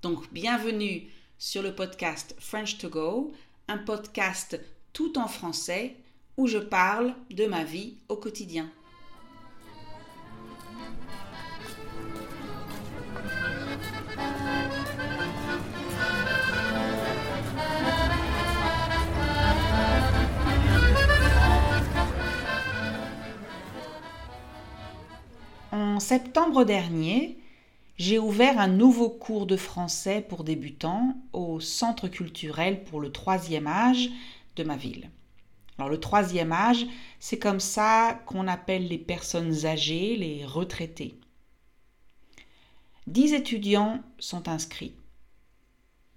Donc, bienvenue sur le podcast French to Go, un podcast tout en français où je parle de ma vie au quotidien. En septembre dernier, j'ai ouvert un nouveau cours de français pour débutants au Centre culturel pour le troisième âge de ma ville. Alors le troisième âge, c'est comme ça qu'on appelle les personnes âgées, les retraités. Dix étudiants sont inscrits.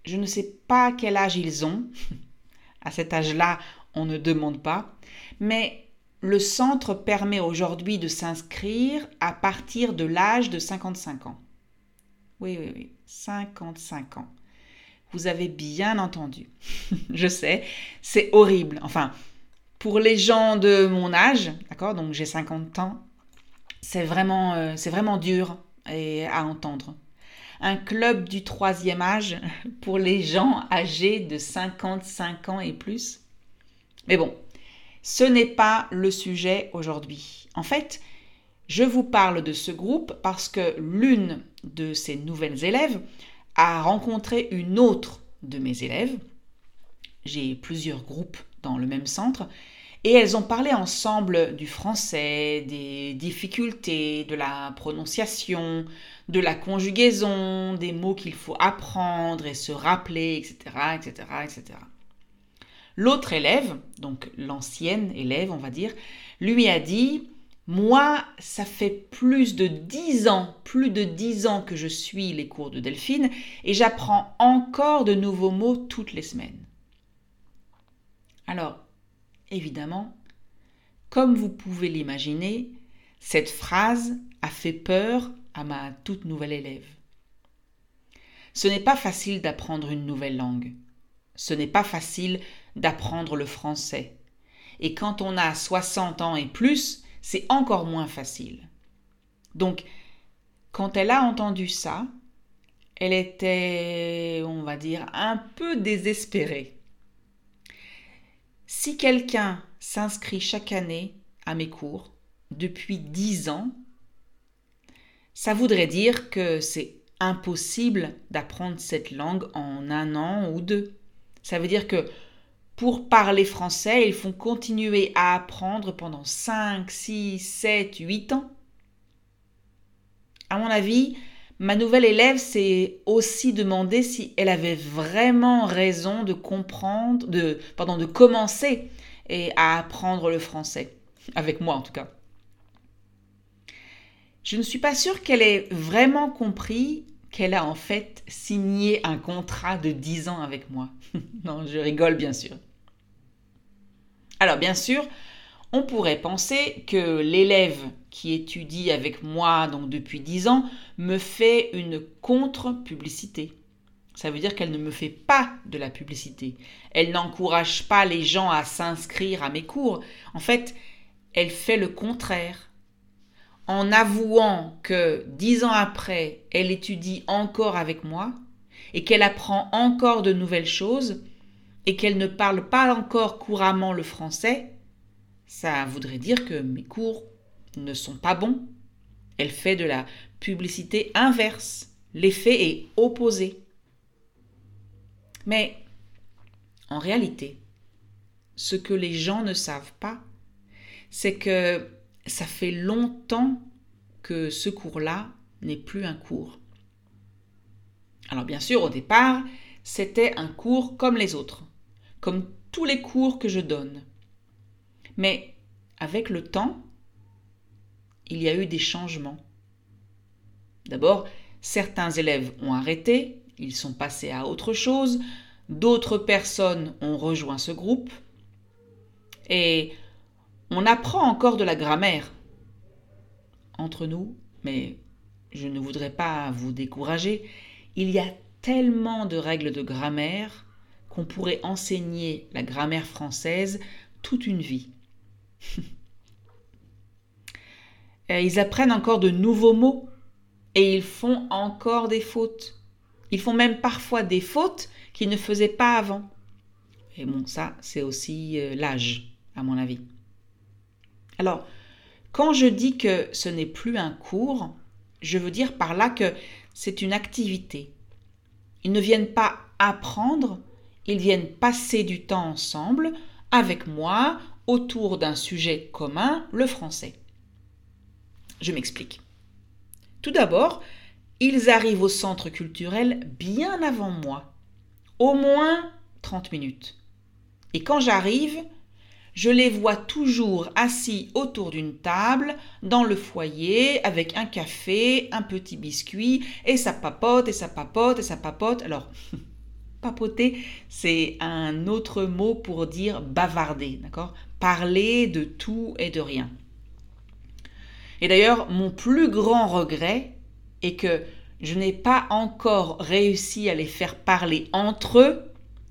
Je ne sais pas quel âge ils ont. À cet âge-là, on ne demande pas. Mais le centre permet aujourd'hui de s'inscrire à partir de l'âge de 55 ans. Oui, oui, oui, 55 ans. Vous avez bien entendu. Je sais, c'est horrible. Enfin, pour les gens de mon âge, d'accord, donc j'ai 50 ans, c'est vraiment, euh, c'est vraiment dur à entendre. Un club du troisième âge pour les gens âgés de 55 ans et plus. Mais bon, ce n'est pas le sujet aujourd'hui. En fait, je vous parle de ce groupe parce que l'une de ces nouvelles élèves a rencontré une autre de mes élèves. J'ai plusieurs groupes dans le même centre et elles ont parlé ensemble du français, des difficultés, de la prononciation, de la conjugaison, des mots qu'il faut apprendre et se rappeler, etc., etc., etc. L'autre élève, donc l'ancienne élève, on va dire, lui a dit moi, ça fait plus de dix ans, plus de dix ans que je suis les cours de Delphine et j'apprends encore de nouveaux mots toutes les semaines. Alors, évidemment, comme vous pouvez l'imaginer, cette phrase a fait peur à ma toute nouvelle élève. Ce n'est pas facile d'apprendre une nouvelle langue. Ce n'est pas facile d'apprendre le français. Et quand on a 60 ans et plus, c'est encore moins facile. Donc, quand elle a entendu ça, elle était, on va dire, un peu désespérée. Si quelqu'un s'inscrit chaque année à mes cours depuis dix ans, ça voudrait dire que c'est impossible d'apprendre cette langue en un an ou deux. Ça veut dire que pour parler français, ils font continuer à apprendre pendant 5, 6, 7, 8 ans. À mon avis, ma nouvelle élève s'est aussi demandé si elle avait vraiment raison de comprendre, de, pardon, de commencer et à apprendre le français. Avec moi en tout cas. Je ne suis pas sûre qu'elle ait vraiment compris qu'elle a en fait signé un contrat de 10 ans avec moi. non, je rigole bien sûr. Alors bien sûr, on pourrait penser que l'élève qui étudie avec moi donc depuis 10 ans me fait une contre-publicité. Ça veut dire qu'elle ne me fait pas de la publicité. Elle n'encourage pas les gens à s'inscrire à mes cours. En fait, elle fait le contraire. En avouant que dix ans après, elle étudie encore avec moi et qu'elle apprend encore de nouvelles choses, et qu'elle ne parle pas encore couramment le français, ça voudrait dire que mes cours ne sont pas bons. Elle fait de la publicité inverse. L'effet est opposé. Mais en réalité, ce que les gens ne savent pas, c'est que ça fait longtemps que ce cours-là n'est plus un cours. Alors bien sûr, au départ, c'était un cours comme les autres comme tous les cours que je donne. Mais avec le temps, il y a eu des changements. D'abord, certains élèves ont arrêté, ils sont passés à autre chose, d'autres personnes ont rejoint ce groupe, et on apprend encore de la grammaire. Entre nous, mais je ne voudrais pas vous décourager, il y a tellement de règles de grammaire qu'on pourrait enseigner la grammaire française toute une vie. ils apprennent encore de nouveaux mots et ils font encore des fautes. Ils font même parfois des fautes qu'ils ne faisaient pas avant. Et bon, ça, c'est aussi euh, l'âge, à mon avis. Alors, quand je dis que ce n'est plus un cours, je veux dire par là que c'est une activité. Ils ne viennent pas apprendre, ils viennent passer du temps ensemble avec moi autour d'un sujet commun, le français. Je m'explique. Tout d'abord, ils arrivent au centre culturel bien avant moi, au moins 30 minutes. Et quand j'arrive, je les vois toujours assis autour d'une table, dans le foyer, avec un café, un petit biscuit, et ça papote, et ça papote, et ça papote. Alors, papoter, c'est un autre mot pour dire bavarder, d'accord? Parler de tout et de rien. Et d'ailleurs, mon plus grand regret est que je n'ai pas encore réussi à les faire parler entre eux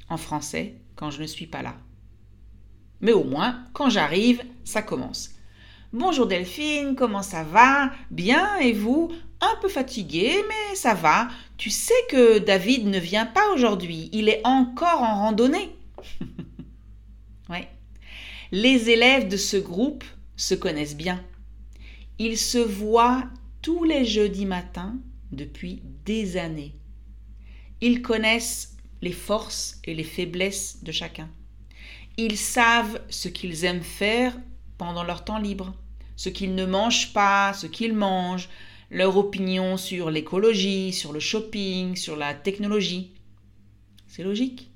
en français quand je ne suis pas là. Mais au moins, quand j'arrive, ça commence. Bonjour Delphine, comment ça va? Bien, et vous? Un peu fatigué, mais ça va. Tu sais que David ne vient pas aujourd'hui, il est encore en randonnée. Les élèves de ce groupe se connaissent bien. Ils se voient tous les jeudis matins depuis des années. Ils connaissent les forces et les faiblesses de chacun. Ils savent ce qu'ils aiment faire pendant leur temps libre, ce qu'ils ne mangent pas, ce qu'ils mangent, leur opinion sur l'écologie, sur le shopping, sur la technologie. C'est logique.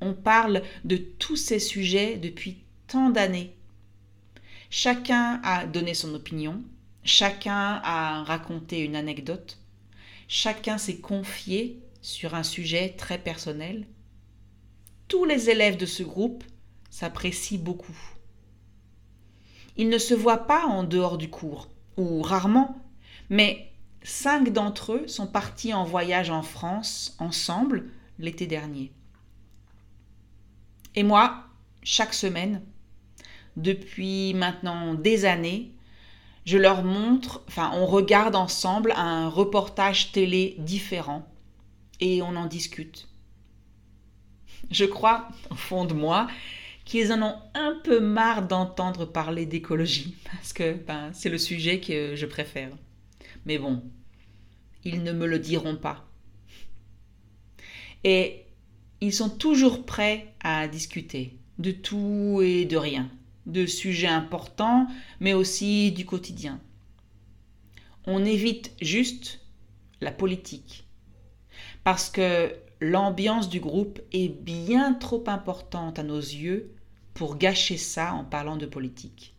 On parle de tous ces sujets depuis tant d'années. Chacun a donné son opinion, chacun a raconté une anecdote, chacun s'est confié sur un sujet très personnel. Tous les élèves de ce groupe s'apprécient beaucoup. Ils ne se voient pas en dehors du cours, ou rarement, mais cinq d'entre eux sont partis en voyage en France ensemble l'été dernier. Et moi, chaque semaine, depuis maintenant des années, je leur montre, enfin on regarde ensemble un reportage télé différent et on en discute. Je crois, au fond de moi, qu'ils en ont un peu marre d'entendre parler d'écologie, parce que ben, c'est le sujet que je préfère. Mais bon, ils ne me le diront pas. Et ils sont toujours prêts à discuter de tout et de rien, de sujets importants, mais aussi du quotidien. On évite juste la politique, parce que l'ambiance du groupe est bien trop importante à nos yeux pour gâcher ça en parlant de politique.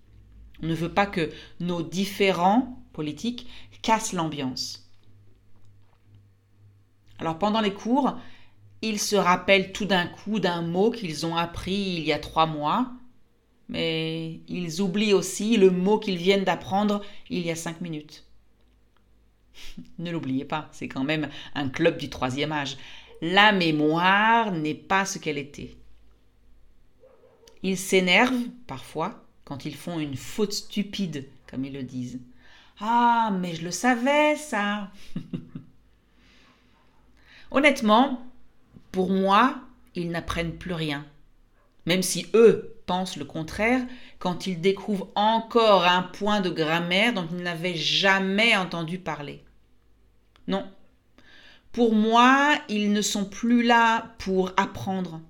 On ne veut pas que nos différents politiques cassent l'ambiance. Alors pendant les cours, ils se rappellent tout d'un coup d'un mot qu'ils ont appris il y a trois mois, mais ils oublient aussi le mot qu'ils viennent d'apprendre il y a cinq minutes. ne l'oubliez pas, c'est quand même un club du troisième âge. La mémoire n'est pas ce qu'elle était. Ils s'énervent parfois quand ils font une faute stupide, comme ils le disent. Ah, mais je le savais, ça. Honnêtement, pour moi, ils n'apprennent plus rien. Même si eux pensent le contraire, quand ils découvrent encore un point de grammaire dont ils n'avaient jamais entendu parler. Non. Pour moi, ils ne sont plus là pour apprendre.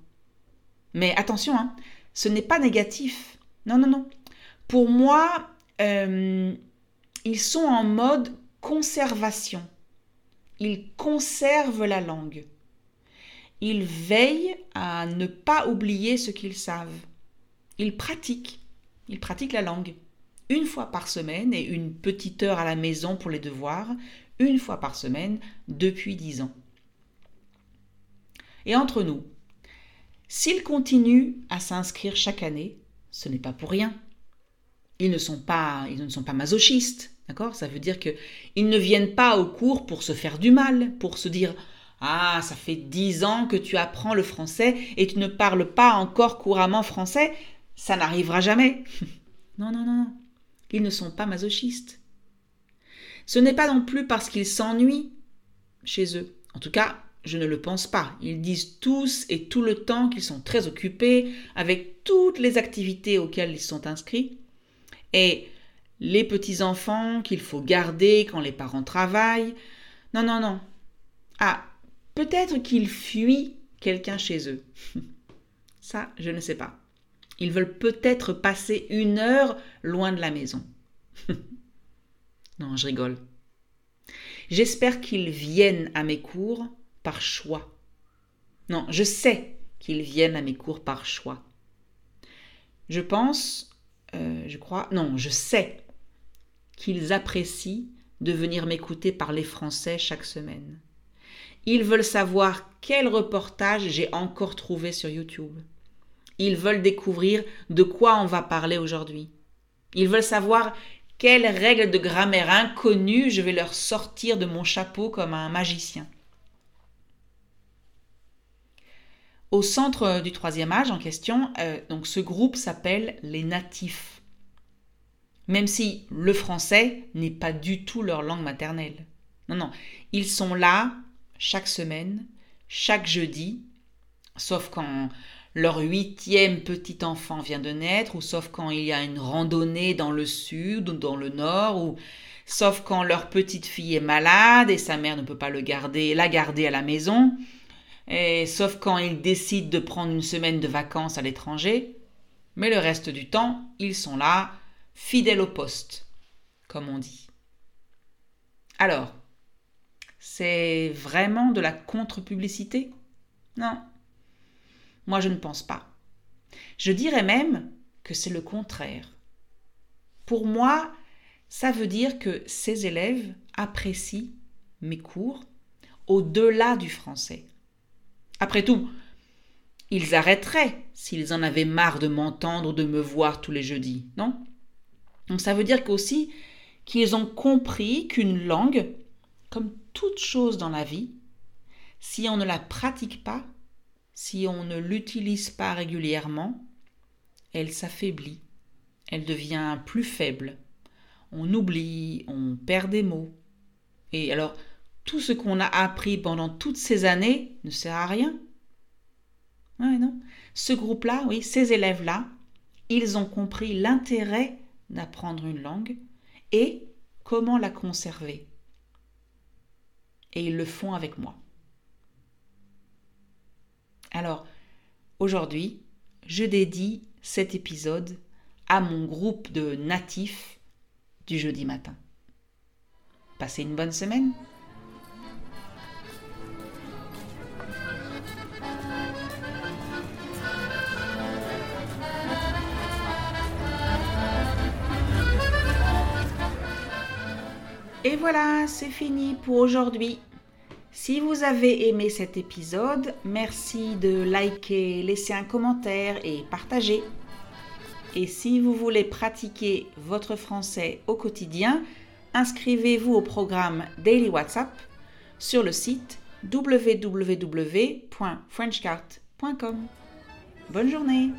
Mais attention, hein, ce n'est pas négatif. Non, non, non. Pour moi, euh, ils sont en mode conservation. Ils conservent la langue. Ils veillent à ne pas oublier ce qu'ils savent. Ils pratiquent. Ils pratiquent la langue. Une fois par semaine et une petite heure à la maison pour les devoirs, une fois par semaine depuis 10 ans. Et entre nous, s'ils continuent à s'inscrire chaque année, ce n'est pas pour rien. Ils ne sont pas, ils ne sont pas masochistes, d'accord? Ça veut dire qu'ils ne viennent pas au cours pour se faire du mal, pour se dire ah, ça fait dix ans que tu apprends le français et tu ne parles pas encore couramment français, ça n'arrivera jamais. non, non, non. Ils ne sont pas masochistes. Ce n'est pas non plus parce qu'ils s'ennuient chez eux. En tout cas, je ne le pense pas. Ils disent tous et tout le temps qu'ils sont très occupés avec toutes les activités auxquelles ils sont inscrits. Et les petits-enfants qu'il faut garder quand les parents travaillent. Non, non, non. Ah, peut-être qu'ils fuient quelqu'un chez eux. Ça, je ne sais pas. Ils veulent peut-être passer une heure loin de la maison. non, je rigole. J'espère qu'ils viennent à mes cours par choix. Non, je sais qu'ils viennent à mes cours par choix. Je pense, euh, je crois, non, je sais qu'ils apprécient de venir m'écouter parler français chaque semaine. Ils veulent savoir quel reportage j'ai encore trouvé sur YouTube. Ils veulent découvrir de quoi on va parler aujourd'hui. Ils veulent savoir quelles règles de grammaire inconnues je vais leur sortir de mon chapeau comme un magicien. Au centre du troisième âge en question, euh, donc ce groupe s'appelle les natifs. Même si le français n'est pas du tout leur langue maternelle. Non, non, ils sont là chaque semaine, chaque jeudi, sauf quand leur huitième petit enfant vient de naître, ou sauf quand il y a une randonnée dans le sud ou dans le nord, ou sauf quand leur petite fille est malade et sa mère ne peut pas le garder, la garder à la maison, et sauf quand ils décident de prendre une semaine de vacances à l'étranger. Mais le reste du temps, ils sont là, fidèles au poste, comme on dit. Alors, c'est vraiment de la contre-publicité? Non, moi, je ne pense pas. Je dirais même que c'est le contraire. Pour moi, ça veut dire que ces élèves apprécient mes cours au-delà du français. Après tout, ils arrêteraient s'ils en avaient marre de m'entendre ou de me voir tous les jeudis, non? Donc ça veut dire qu'aussi qu'ils ont compris qu'une langue, comme toute chose dans la vie, si on ne la pratique pas, si on ne l'utilise pas régulièrement, elle s'affaiblit, elle devient plus faible. On oublie, on perd des mots. Et alors, tout ce qu'on a appris pendant toutes ces années ne sert à rien. Ouais, non. Ce groupe-là, oui, ces élèves-là, ils ont compris l'intérêt d'apprendre une langue et comment la conserver. Et ils le font avec moi. Alors, aujourd'hui, je dédie cet épisode à mon groupe de natifs du jeudi matin. Passez une bonne semaine. C'est fini pour aujourd'hui. Si vous avez aimé cet épisode, merci de liker, laisser un commentaire et partager. Et si vous voulez pratiquer votre français au quotidien, inscrivez-vous au programme Daily WhatsApp sur le site www.frenchcart.com. Bonne journée